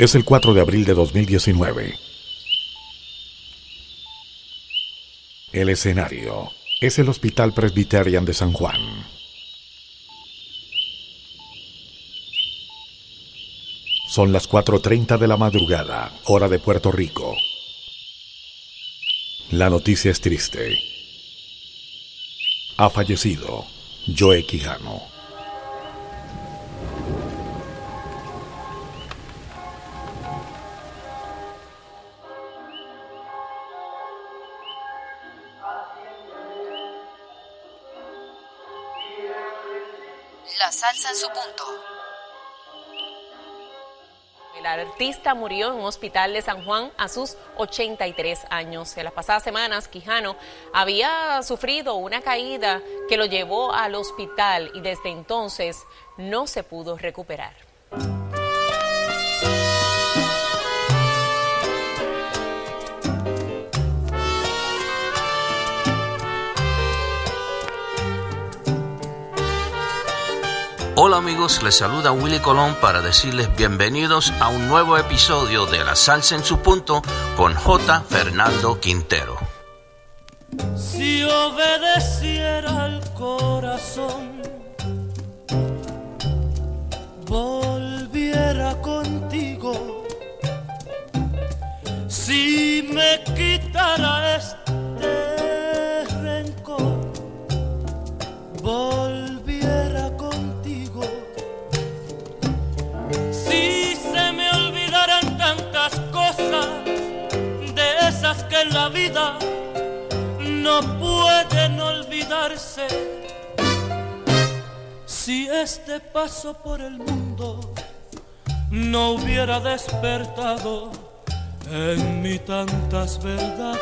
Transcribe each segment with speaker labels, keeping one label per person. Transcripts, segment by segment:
Speaker 1: Es el 4 de abril de 2019. El escenario es el Hospital Presbyterian de San Juan. Son las 4.30 de la madrugada, hora de Puerto Rico. La noticia es triste. Ha fallecido Joe Quijano.
Speaker 2: La salsa en su punto.
Speaker 3: El artista murió en un hospital de San Juan a sus 83 años. En las pasadas semanas, Quijano había sufrido una caída que lo llevó al hospital y desde entonces no se pudo recuperar.
Speaker 4: Hola amigos, les saluda Willy Colón para decirles bienvenidos a un nuevo episodio de La Salsa en su punto con J. Fernando Quintero.
Speaker 5: Si obedeciera al corazón, volviera contigo. Si me quitara este este paso por el mundo no hubiera despertado en mí tantas verdades.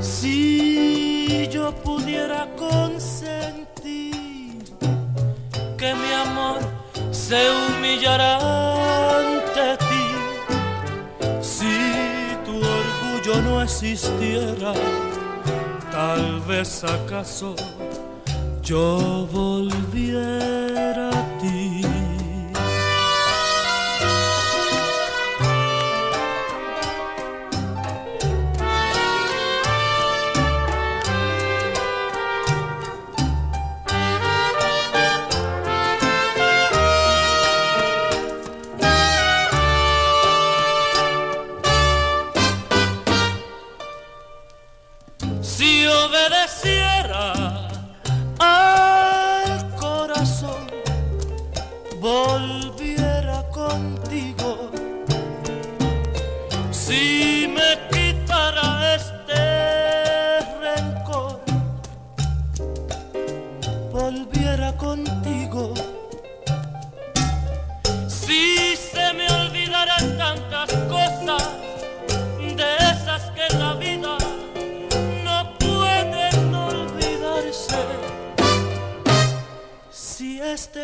Speaker 5: Si yo pudiera consentir que mi amor se humillará orgullo no existiera, tal vez acaso yo volviera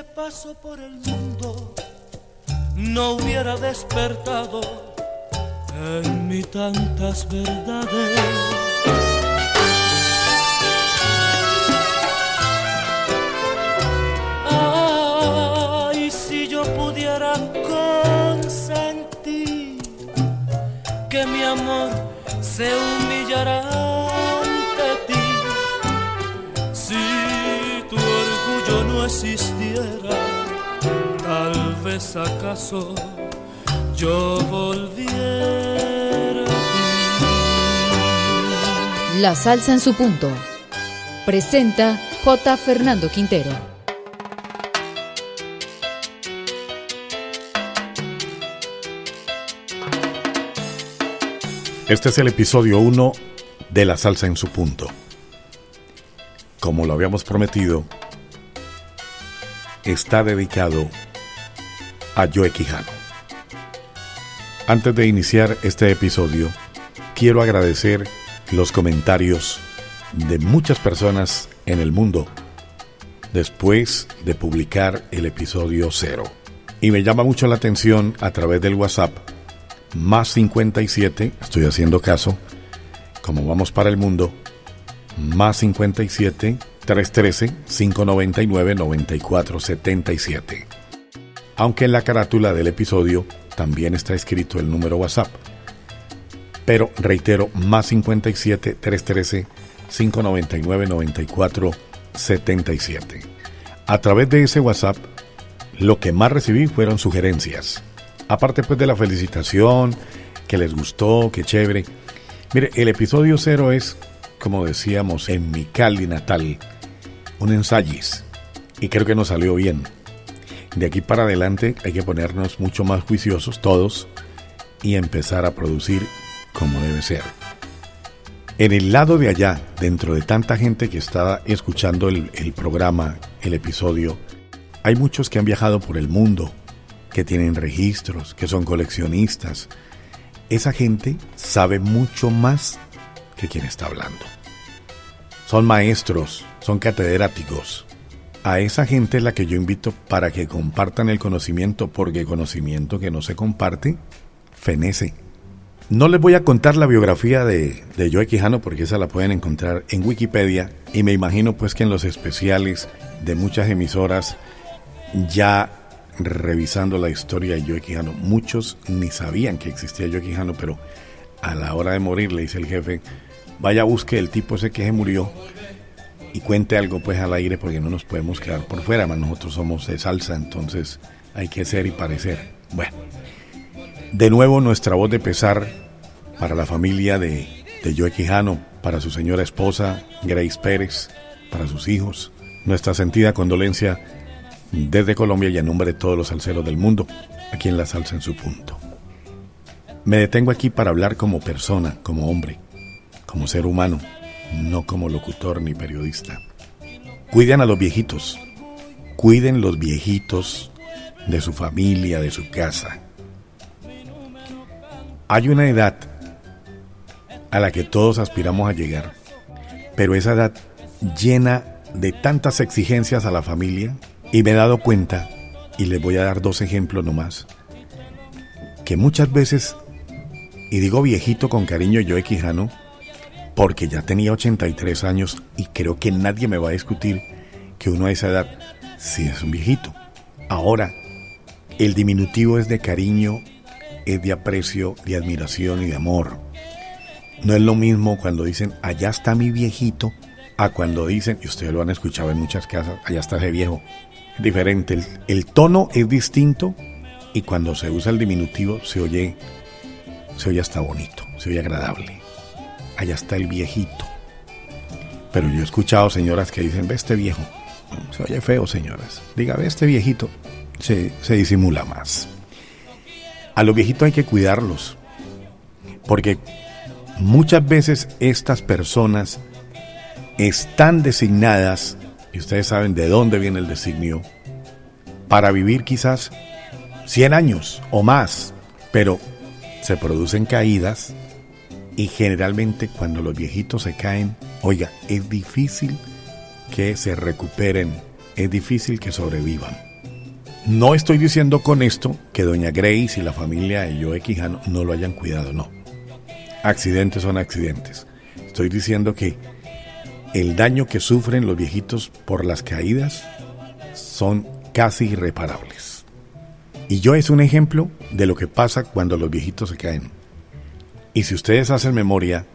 Speaker 5: Paso por el mundo no hubiera despertado en mí tantas verdades. Ay, si yo pudiera consentir que mi amor se humillará vez acaso yo volviera a
Speaker 2: La salsa en su punto. Presenta J. Fernando Quintero.
Speaker 1: Este es el episodio 1 de La Salsa en su punto. Como lo habíamos prometido, está dedicado a Joe Quijano. Antes de iniciar este episodio, quiero agradecer los comentarios de muchas personas en el mundo después de publicar el episodio 0. Y me llama mucho la atención a través del WhatsApp más 57, estoy haciendo caso, como vamos para el mundo, más 57 313-599-9477. Aunque en la carátula del episodio también está escrito el número WhatsApp. Pero reitero, más 57 313 599 9477. A través de ese WhatsApp, lo que más recibí fueron sugerencias. Aparte pues de la felicitación, que les gustó, que chévere. Mire, el episodio cero es, como decíamos, en mi Cali natal, un ensayis. Y creo que nos salió bien. De aquí para adelante hay que ponernos mucho más juiciosos todos y empezar a producir como debe ser. En el lado de allá, dentro de tanta gente que está escuchando el, el programa, el episodio, hay muchos que han viajado por el mundo, que tienen registros, que son coleccionistas. Esa gente sabe mucho más que quien está hablando. Son maestros, son catedráticos. A esa gente es la que yo invito para que compartan el conocimiento, porque conocimiento que no se comparte, fenece. No les voy a contar la biografía de, de Joe Quijano porque esa la pueden encontrar en Wikipedia y me imagino pues que en los especiales de muchas emisoras ya revisando la historia de Joe Quijano, muchos ni sabían que existía Joe Quijano, pero a la hora de morir le dice el jefe, vaya busque el tipo ese que se murió y cuente algo pues al aire porque no nos podemos quedar por fuera, más nosotros somos de salsa, entonces hay que ser y parecer. Bueno, de nuevo nuestra voz de pesar para la familia de, de Joe Quijano, para su señora esposa Grace Pérez, para sus hijos, nuestra sentida condolencia desde Colombia y en nombre de todos los salseros del mundo, aquí en La Salsa en su punto. Me detengo aquí para hablar como persona, como hombre, como ser humano, no como locutor ni periodista. Cuiden a los viejitos, cuiden los viejitos de su familia, de su casa. Hay una edad a la que todos aspiramos a llegar, pero esa edad llena de tantas exigencias a la familia y me he dado cuenta, y les voy a dar dos ejemplos nomás, que muchas veces, y digo viejito con cariño yo Quijano, porque ya tenía 83 años y creo que nadie me va a discutir que uno a esa edad sí es un viejito. Ahora, el diminutivo es de cariño, es de aprecio, de admiración y de amor. No es lo mismo cuando dicen, allá está mi viejito, a cuando dicen, y ustedes lo han escuchado en muchas casas, allá está ese viejo. Diferente, el, el tono es distinto y cuando se usa el diminutivo se oye, se oye hasta bonito, se oye agradable allá está el viejito. Pero yo he escuchado señoras que dicen, ve este viejo. Se oye feo, señoras. Diga, ve este viejito. Se, se disimula más. A los viejitos hay que cuidarlos. Porque muchas veces estas personas están designadas, y ustedes saben de dónde viene el designio, para vivir quizás 100 años o más, pero se producen caídas, y generalmente cuando los viejitos se caen, oiga, es difícil que se recuperen, es difícil que sobrevivan. No estoy diciendo con esto que doña Grace y la familia de Joe Quijano no lo hayan cuidado, no. Accidentes son accidentes. Estoy diciendo que el daño que sufren los viejitos por las caídas son casi irreparables. Y yo es un ejemplo de lo que pasa cuando los viejitos se caen. Y si ustedes hacen memoria,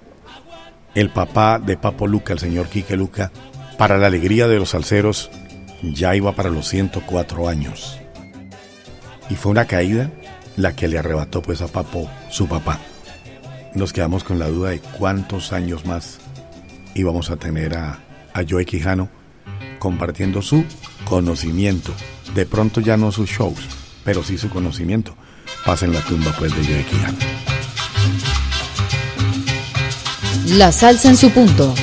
Speaker 1: el papá de Papo Luca, el señor Quique Luca, para la alegría de los salseros, ya iba para los 104 años. Y fue una caída la que le arrebató pues a Papo su papá. Nos quedamos con la duda de cuántos años más íbamos a tener a, a Joe Quijano compartiendo su conocimiento. De pronto ya no sus shows, pero sí su conocimiento. Pasen la tumba pues de Joe Quijano.
Speaker 2: La salsa en su punto.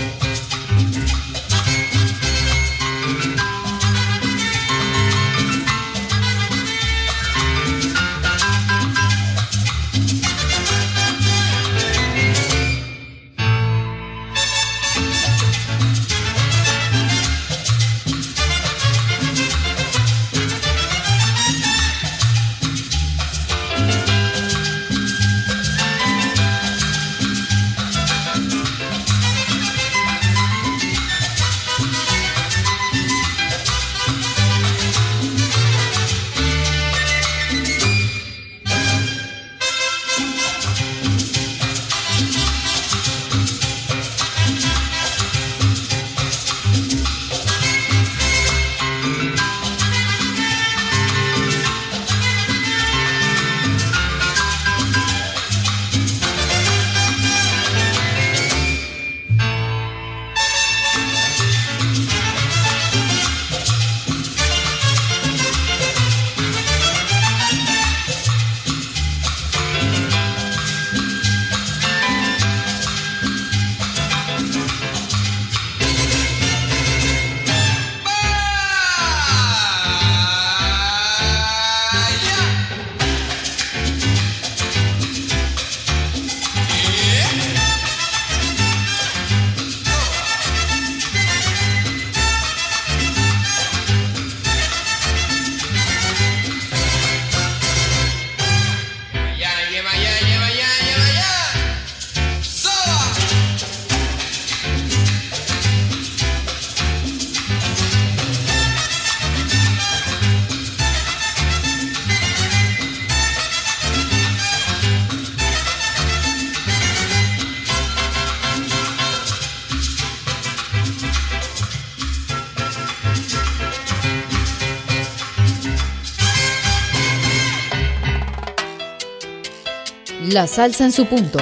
Speaker 2: La salsa en su punto.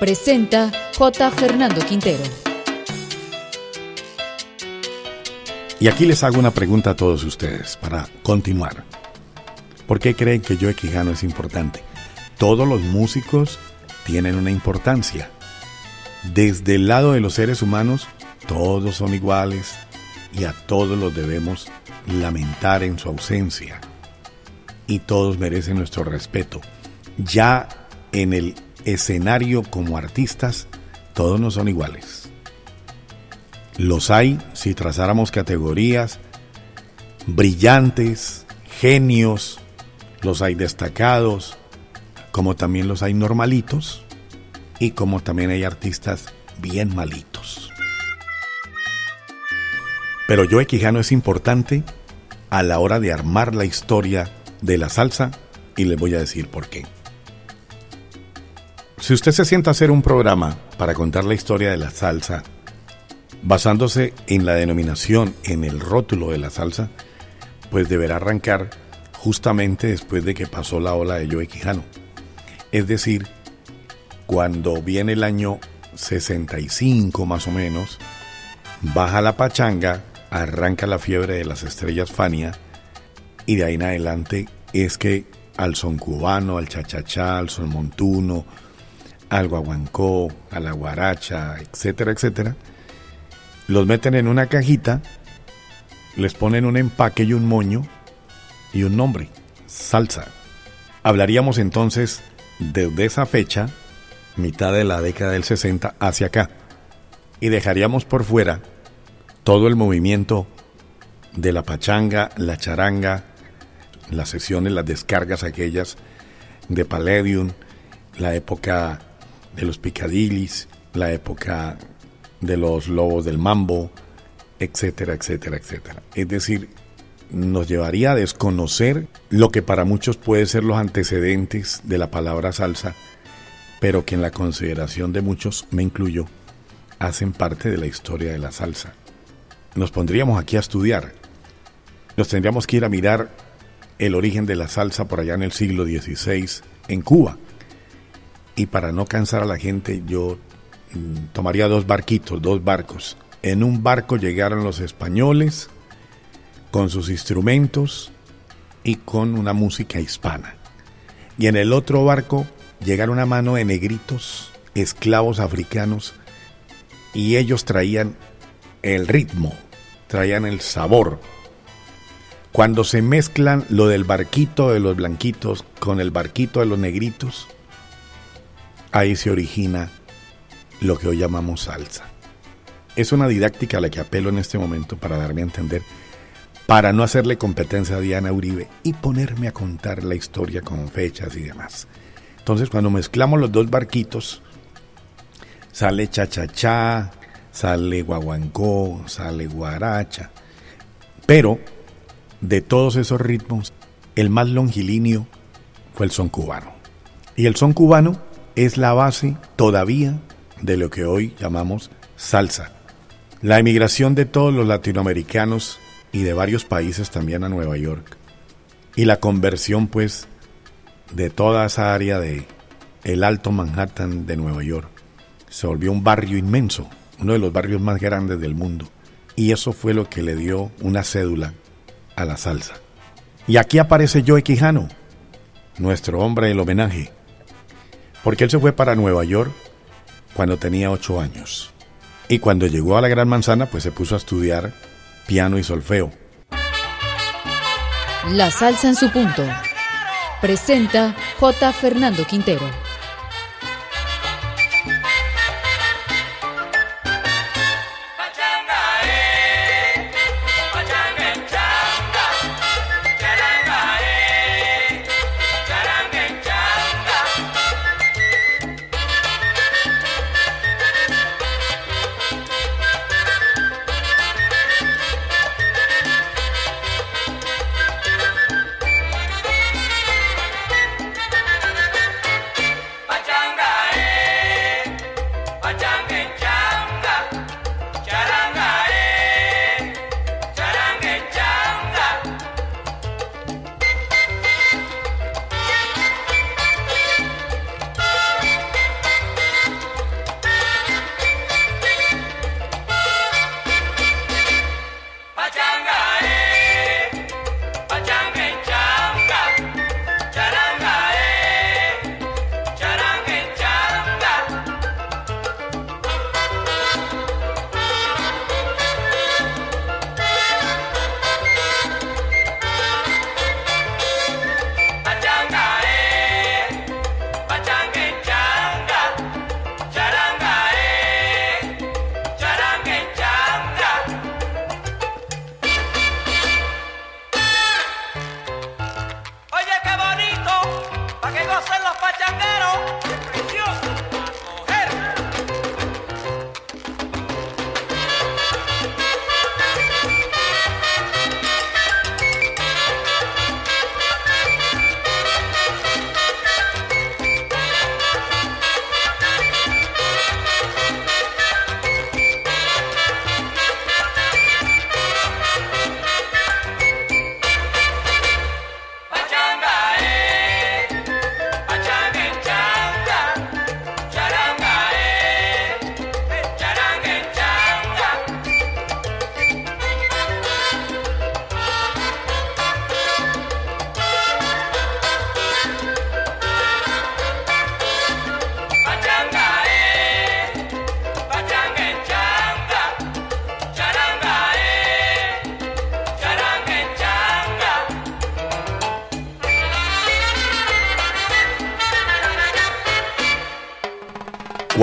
Speaker 2: Presenta J. Fernando Quintero.
Speaker 1: Y aquí les hago una pregunta a todos ustedes para continuar. ¿Por qué creen que Joe Quijano es importante? Todos los músicos tienen una importancia. Desde el lado de los seres humanos, todos son iguales y a todos los debemos lamentar en su ausencia. Y todos merecen nuestro respeto. Ya en el escenario como artistas, todos no son iguales. Los hay, si trazáramos categorías, brillantes, genios, los hay destacados, como también los hay normalitos y como también hay artistas bien malitos. Pero Joe Quijano es importante a la hora de armar la historia de la salsa y les voy a decir por qué. Si usted se sienta a hacer un programa para contar la historia de la salsa, basándose en la denominación, en el rótulo de la salsa, pues deberá arrancar justamente después de que pasó la ola de Joe Quijano. Es decir, cuando viene el año 65 más o menos, baja la pachanga, arranca la fiebre de las estrellas Fania y de ahí en adelante es que al son cubano, al chachachá, al son montuno, al guaguancó, a la guaracha, etcétera, etcétera, los meten en una cajita, les ponen un empaque y un moño y un nombre, salsa. Hablaríamos entonces desde esa fecha, mitad de la década del 60 hacia acá, y dejaríamos por fuera todo el movimiento de la pachanga, la charanga, las sesiones, las descargas aquellas de Palladium, la época de los picadillis, la época de los lobos del mambo, etcétera, etcétera, etcétera. Es decir, nos llevaría a desconocer lo que para muchos puede ser los antecedentes de la palabra salsa, pero que en la consideración de muchos, me incluyo, hacen parte de la historia de la salsa. Nos pondríamos aquí a estudiar. Nos tendríamos que ir a mirar el origen de la salsa por allá en el siglo XVI en Cuba. Y para no cansar a la gente, yo mm, tomaría dos barquitos, dos barcos. En un barco llegaron los españoles, con sus instrumentos y con una música hispana. Y en el otro barco llegaron a mano de negritos, esclavos africanos, y ellos traían el ritmo, traían el sabor. Cuando se mezclan lo del barquito de los blanquitos con el barquito de los negritos, ahí se origina lo que hoy llamamos salsa. Es una didáctica a la que apelo en este momento para darme a entender para no hacerle competencia a Diana Uribe y ponerme a contar la historia con fechas y demás. Entonces, cuando mezclamos los dos barquitos, sale cha-cha-cha, sale guaguancó, sale guaracha. Pero de todos esos ritmos, el más longilíneo fue el son cubano. Y el son cubano es la base todavía de lo que hoy llamamos salsa. La emigración de todos los latinoamericanos y de varios países también a Nueva York. Y la conversión pues de toda esa área de el Alto Manhattan de Nueva York se volvió un barrio inmenso, uno de los barrios más grandes del mundo. Y eso fue lo que le dio una cédula a la salsa. Y aquí aparece Joe Quijano, nuestro hombre del homenaje, porque él se fue para Nueva York cuando tenía ocho años. Y cuando llegó a la Gran Manzana, pues se puso a estudiar piano y solfeo.
Speaker 2: La salsa en su punto. Presenta J. Fernando Quintero.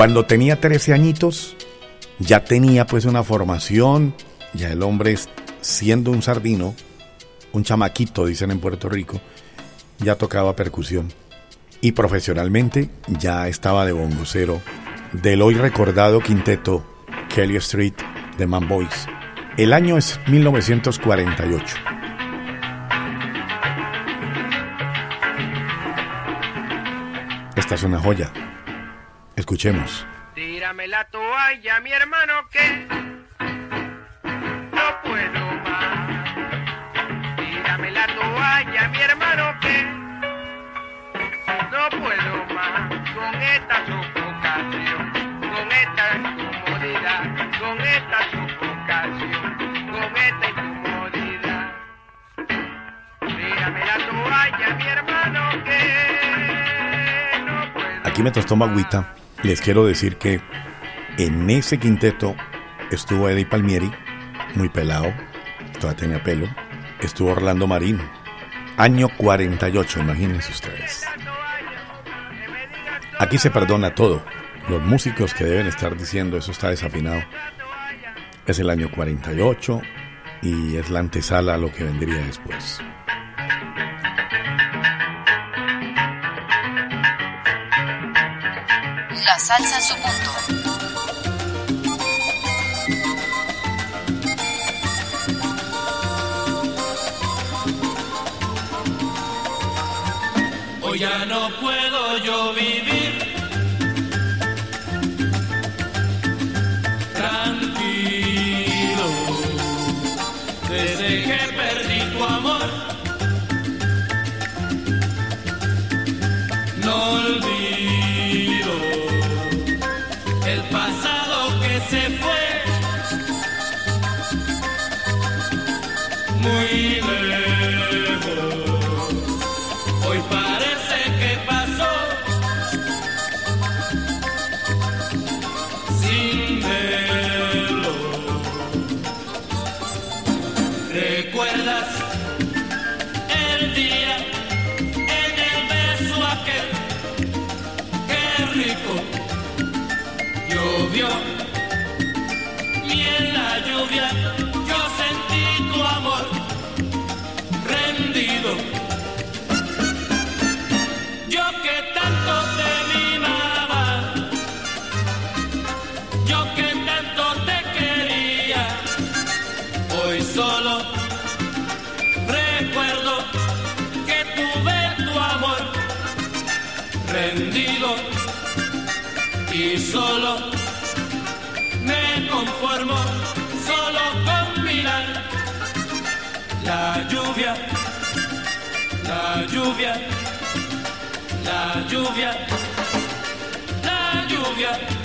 Speaker 1: Cuando tenía 13 añitos, ya tenía pues una formación, ya el hombre siendo un sardino, un chamaquito, dicen en Puerto Rico, ya tocaba percusión. Y profesionalmente ya estaba de bongocero del hoy recordado quinteto Kelly Street de Man Boys. El año es 1948. Esta es una joya. Escuchemos.
Speaker 6: Tírame la toalla, mi hermano, que no puedo más. Tírame la toalla, mi hermano, que no puedo más con esta sofocación, con esta incomodidad, con esta sofocación, con esta incomodidad. Tírame la toalla, mi hermano, que no puedo
Speaker 1: Aquí me tostó agüita. Les quiero decir que en ese quinteto estuvo Eddie Palmieri, muy pelado, todavía tenía pelo. Estuvo Orlando Marín, año 48, imagínense ustedes. Aquí se perdona todo. Los músicos que deben estar diciendo eso está desafinado. Es el año 48 y es la antesala a lo que vendría después.
Speaker 2: Salsa en su punto.
Speaker 7: Hoy ya no puedo yo vivir lluvia yo sentí tu amor rendido. Yo que tanto te mimaba, yo que tanto te quería, hoy solo recuerdo que tuve tu amor rendido y solo me conformo la lluvia, la lluvia. La lluvia, la lluvia.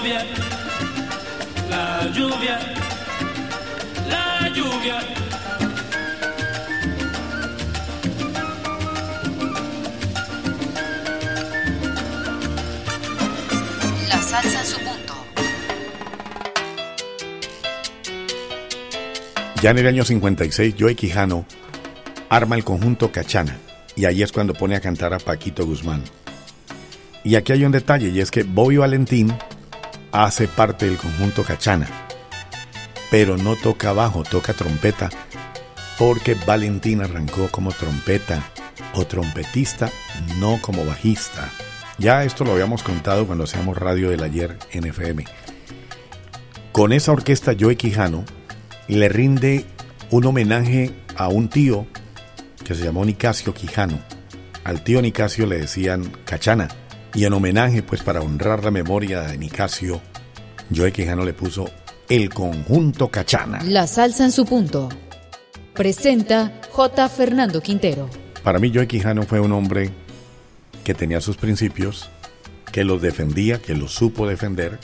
Speaker 7: Lluvia, la lluvia, la lluvia. La
Speaker 2: salsa en su punto.
Speaker 1: Ya en el año 56, Joey Quijano arma el conjunto Cachana y ahí es cuando pone a cantar a Paquito Guzmán. Y aquí hay un detalle y es que Bobby Valentín hace parte del conjunto Cachana, pero no toca bajo, toca trompeta, porque Valentín arrancó como trompeta o trompetista, no como bajista. Ya esto lo habíamos contado cuando hacíamos Radio del Ayer en FM. Con esa orquesta Joey Quijano le rinde un homenaje a un tío que se llamó Nicasio Quijano. Al tío Nicasio le decían Cachana Y en homenaje, pues para honrar la memoria de Nicasio, Joe Quijano le puso el conjunto Cachana.
Speaker 2: La salsa en su punto. Presenta J. Fernando Quintero.
Speaker 1: Para mí Joe Quijano fue un hombre que tenía sus principios, que los defendía, que los supo defender.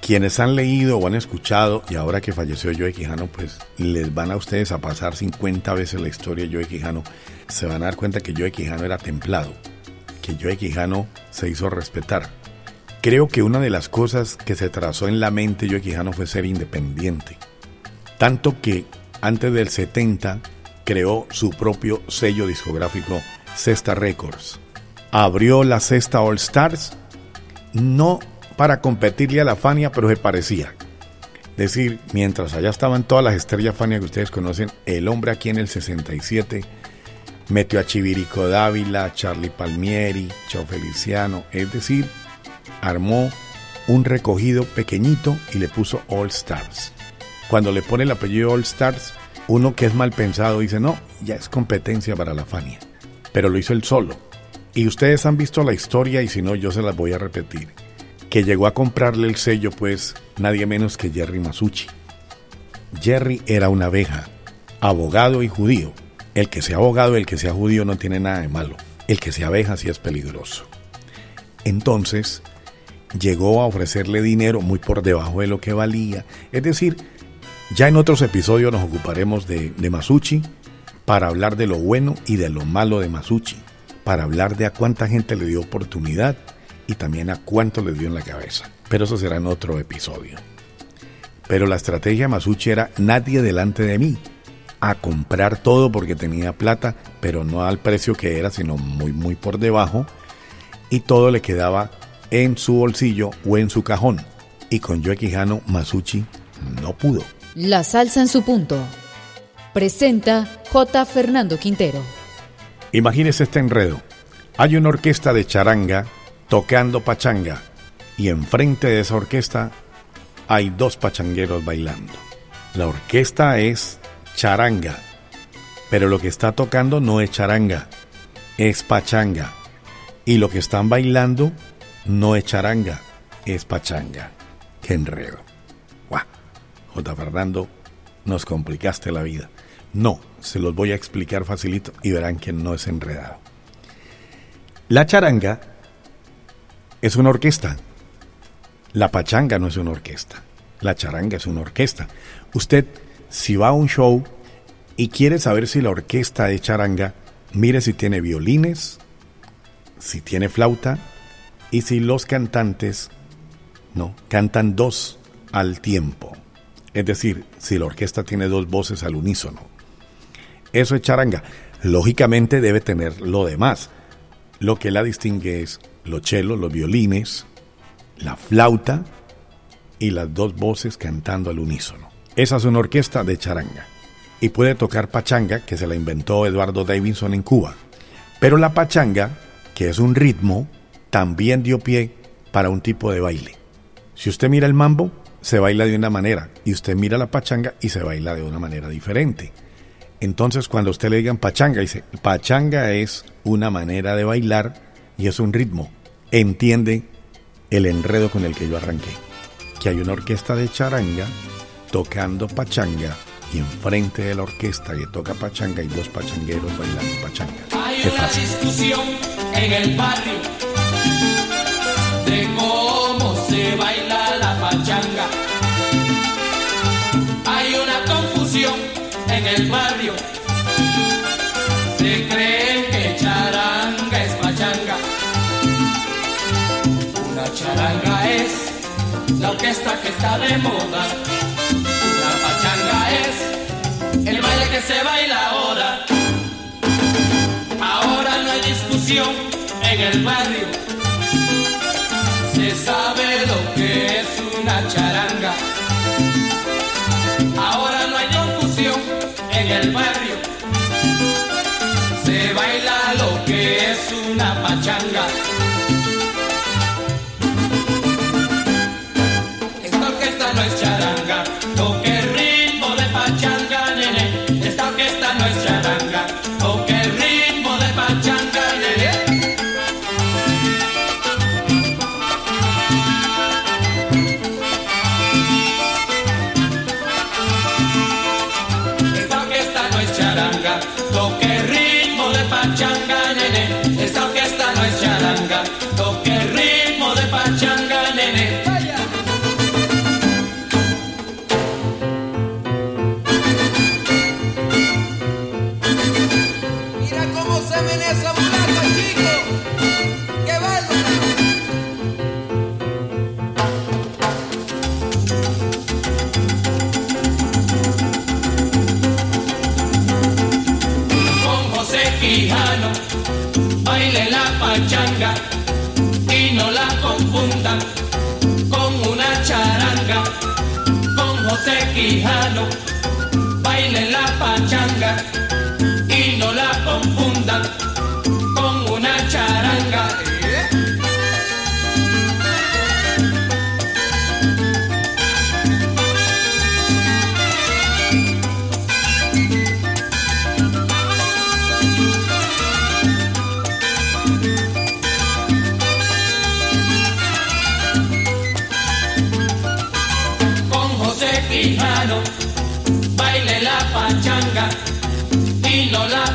Speaker 1: Quienes han leído o han escuchado, y ahora que falleció Joe Quijano, pues les van a ustedes a pasar 50 veces la historia de Joe Quijano, se van a dar cuenta que Joe Quijano era templado, que Joe Quijano se hizo respetar. Creo que una de las cosas que se trazó en la mente de Joe Quijano fue ser independiente. Tanto que antes del 70 creó su propio sello discográfico Cesta Records. Abrió la Cesta All Stars, no para competirle a la Fania, pero se parecía. Es decir, mientras allá estaban todas las estrellas Fania que ustedes conocen, el hombre aquí en el 67 metió a Chivirico Dávila, Charlie Palmieri, Chao Feliciano, es decir, armó un recogido pequeñito y le puso All Stars. Cuando le pone el apellido All Stars, uno que es mal pensado dice, no, ya es competencia para la Fania. Pero lo hizo él solo. Y ustedes han visto la historia y si no, yo se las voy a repetir. Que llegó a comprarle el sello, pues, nadie menos que Jerry Masucci. Jerry era una abeja, abogado y judío. El que sea abogado y el que sea judío no tiene nada de malo. El que sea abeja sí es peligroso. Entonces, llegó a ofrecerle dinero muy por debajo de lo que valía. Es decir, ya en otros episodios nos ocuparemos de, de Masucci para hablar de lo bueno y de lo malo de Masucci, para hablar de a cuánta gente le dio oportunidad y también a cuánto le dio en la cabeza. Pero eso será en otro episodio. Pero la estrategia de Masucci era nadie delante de mí, a comprar todo porque tenía plata, pero no al precio que era, sino muy, muy por debajo, y todo le quedaba en su bolsillo o en su cajón. Y con Joe Quijano, Masucci no pudo.
Speaker 2: La salsa en su punto. Presenta J. Fernando Quintero.
Speaker 1: Imagínese este enredo. Hay una orquesta de charanga tocando pachanga y enfrente de esa orquesta hay dos pachangueros bailando. La orquesta es charanga, pero lo que está tocando no es charanga, es pachanga. Y lo que están bailando no es charanga, es pachanga. ¡Qué enredo! ¡Guau! J. Fernando, nos complicaste la vida. No, se los voy a explicar facilito y verán que no es enredado. La charanga es una orquesta. La pachanga no es una orquesta. La charanga es una orquesta. Usted, si va a un show y quiere saber si la orquesta de charanga, mire si tiene violines, si tiene flauta y si los cantantes no cantan dos al tiempo. Es decir, si la orquesta tiene dos voces al unísono. Eso es charanga. Lógicamente debe tener lo demás. Lo que la distingue es los chelos, los violines, la flauta y las dos voces cantando al unísono. Esa es una orquesta de charanga. Y puede tocar pachanga, que se la inventó Eduardo Davidson en Cuba. Pero la pachanga, que es un ritmo, también dio pie para un tipo de baile. Si usted mira el mambo, se baila de una manera, y usted mira la pachanga y se baila de una manera diferente. Entonces, cuando usted le digan pachanga, dice, pachanga es una manera de bailar y es un ritmo. Entiende el enredo con el que yo arranqué. Que hay una orquesta de charanga tocando pachanga y enfrente de la orquesta que toca pachanga hay dos pachangueros bailando pachanga.
Speaker 7: Hay
Speaker 1: Qué
Speaker 7: una
Speaker 1: fácil.
Speaker 7: discusión en el barrio de cómo se baila la pachanga. Hay una confusión en el barrio. Se creen que charanga es pachanga. Una charanga es la orquesta que está de moda. En el barrio. Se sabe lo que es una charanga. Ahora no hay confusión en el barrio.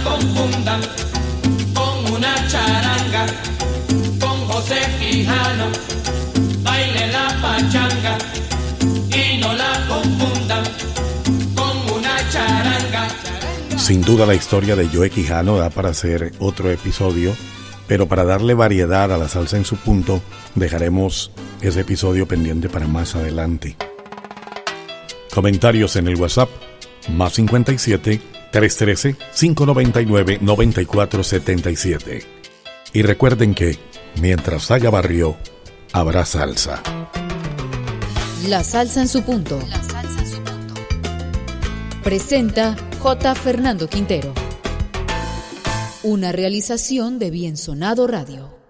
Speaker 7: Confundan con una charanga. Con José Quijano, baile la pachanga y no la confundan con una charanga.
Speaker 1: Sin duda la historia de Joe Quijano da para hacer otro episodio, pero para darle variedad a la salsa en su punto, dejaremos ese episodio pendiente para más adelante. Comentarios en el WhatsApp, más 57 313 599 9477. Y recuerden que, mientras haya barrio, habrá salsa.
Speaker 2: La salsa en su punto. Presenta J. Fernando Quintero. Una realización de Bien Sonado Radio.